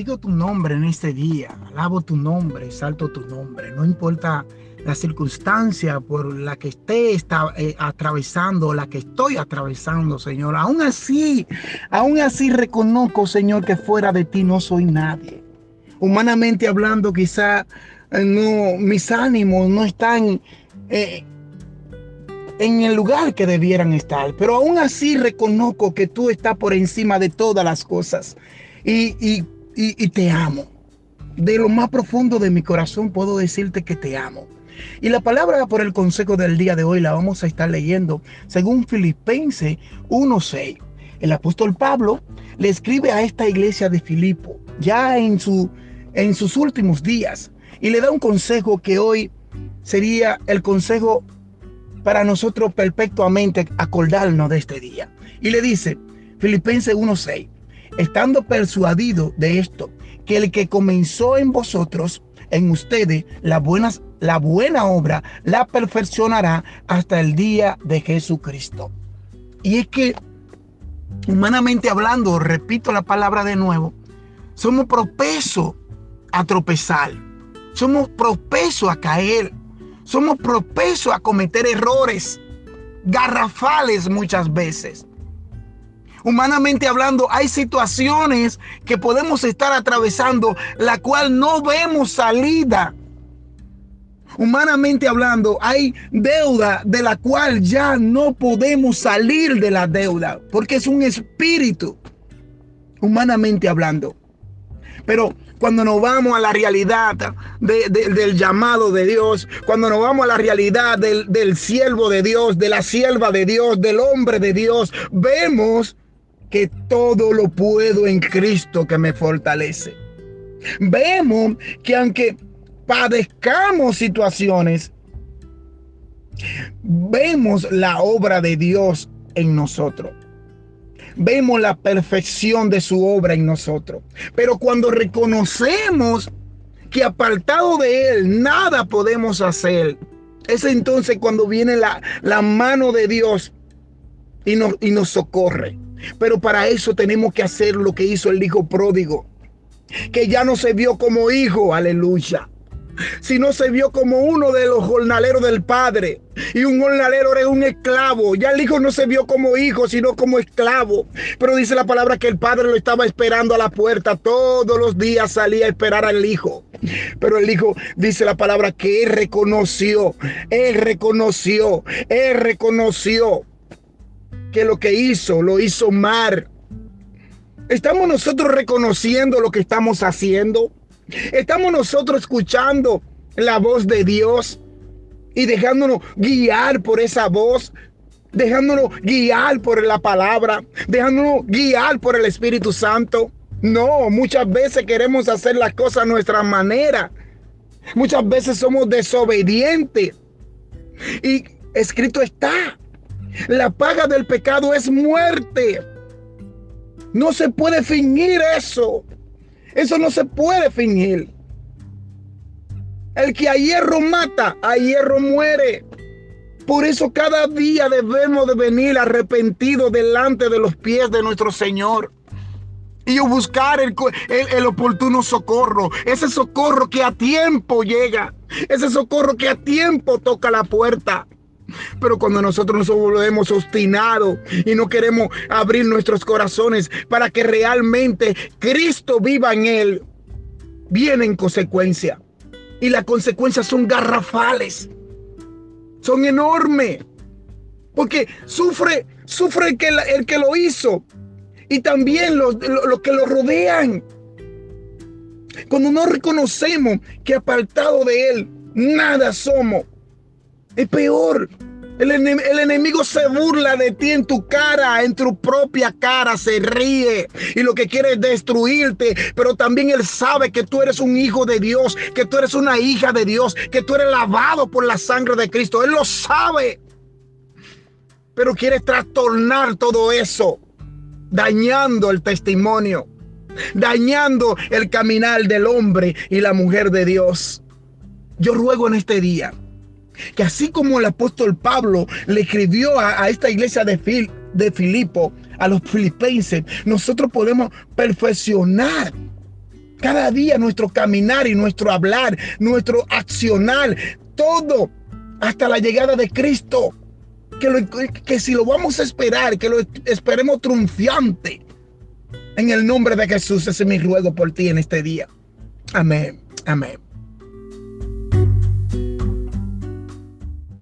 bendigo tu nombre en este día, alabo tu nombre, salto tu nombre, no importa la circunstancia por la que esté está, eh, atravesando, la que estoy atravesando, Señor. Aún así, aún así reconozco, Señor, que fuera de ti no soy nadie. Humanamente hablando, quizá eh, no, mis ánimos no están eh, en el lugar que debieran estar, pero aún así reconozco que tú estás por encima de todas las cosas y, y te amo. De lo más profundo de mi corazón puedo decirte que te amo. Y la palabra por el consejo del día de hoy la vamos a estar leyendo según Filipenses 1.6. El apóstol Pablo le escribe a esta iglesia de Filipo ya en, su, en sus últimos días y le da un consejo que hoy sería el consejo para nosotros perpetuamente acordarnos de este día. Y le dice, Filipenses 1.6, estando persuadido de esto, que el que comenzó en vosotros, en ustedes, la buena obra la perfeccionará hasta el día de Jesucristo. Y es que, humanamente hablando, repito la palabra de nuevo, somos propensos a tropezar, somos propensos a caer, somos propensos a cometer errores garrafales muchas veces. Humanamente hablando, hay situaciones que podemos estar atravesando, la cual no vemos salida humanamente hablando, hay deuda de la cual ya no podemos salir de la deuda, porque es un espíritu, humanamente hablando. Pero cuando nos vamos a la realidad del llamado de Dios, cuando nos vamos a la realidad del, del siervo de Dios, de la sierva de Dios, del hombre de Dios, vemos que todo lo puedo en Cristo que me fortalece. Vemos que aunque padezcamos situaciones, vemos la obra de Dios en nosotros. Vemos la perfección de su obra en nosotros. Pero cuando reconocemos que apartado de Él nada podemos hacer, es entonces cuando viene la, la mano de Dios y y nos socorre. Pero para eso tenemos que hacer lo que hizo el hijo pródigo, que ya no se vio como hijo, aleluya sino se vio como uno de los jornaleros del Padre. Y un jornalero era un esclavo. Ya el hijo no se vio como hijo, sino como esclavo. Pero dice la palabra que el padre lo estaba esperando a la puerta. Todos los días salía a esperar al hijo. Pero el hijo dice la palabra que él reconoció, él reconoció, él reconoció que lo que hizo, lo hizo mal. ¿Estamos nosotros reconociendo lo que estamos haciendo? Estamos nosotros escuchando la voz de Dios y dejándonos guiar por esa voz, dejándonos guiar por la palabra, dejándonos guiar por el Espíritu Santo. No, muchas veces queremos hacer las cosas a nuestra manera. Muchas veces somos desobedientes. Y escrito está, la paga del pecado es muerte. No se puede fingir eso. Eso no se puede fingir. El que a hierro mata, a hierro muere. Por eso cada día debemos de venir arrepentidos delante de los pies de nuestro Señor. Y buscar el, el, oportuno socorro. Ese socorro que a tiempo llega. Ese socorro que a tiempo toca la puerta. Pero cuando nosotros nos volvemos obstinados y no queremos abrir nuestros corazones para que realmente Cristo viva en él, vienen consecuencias. Y las consecuencias son garrafales. Son enormes. Porque sufre, sufre el que, el que lo hizo. Y también los, los que lo rodean. Cuando no reconocemos que apartado de Él, nada somos. Es peor. El, enemigo se burla de ti en tu cara, en tu propia cara, se ríe y lo que quiere es destruirte, pero también él sabe que tú eres un hijo de Dios, que tú eres una hija de Dios, que tú eres lavado por la sangre de Cristo. Él lo sabe, pero quiere trastornar todo eso, dañando el testimonio, dañando el caminar del hombre y la mujer de Dios. Yo ruego en este día que así como el apóstol Pablo le escribió a, esta iglesia de, Fil, de Filipo, a los filipenses, nosotros podemos perfeccionar Cada día nuestro caminar y nuestro hablar, nuestro accionar, todo hasta la llegada de Cristo. Que, que si lo vamos a esperar, que lo esperemos triunfante. En el nombre de Jesús, ese es mi ruego por ti en este día. Amén. Amén.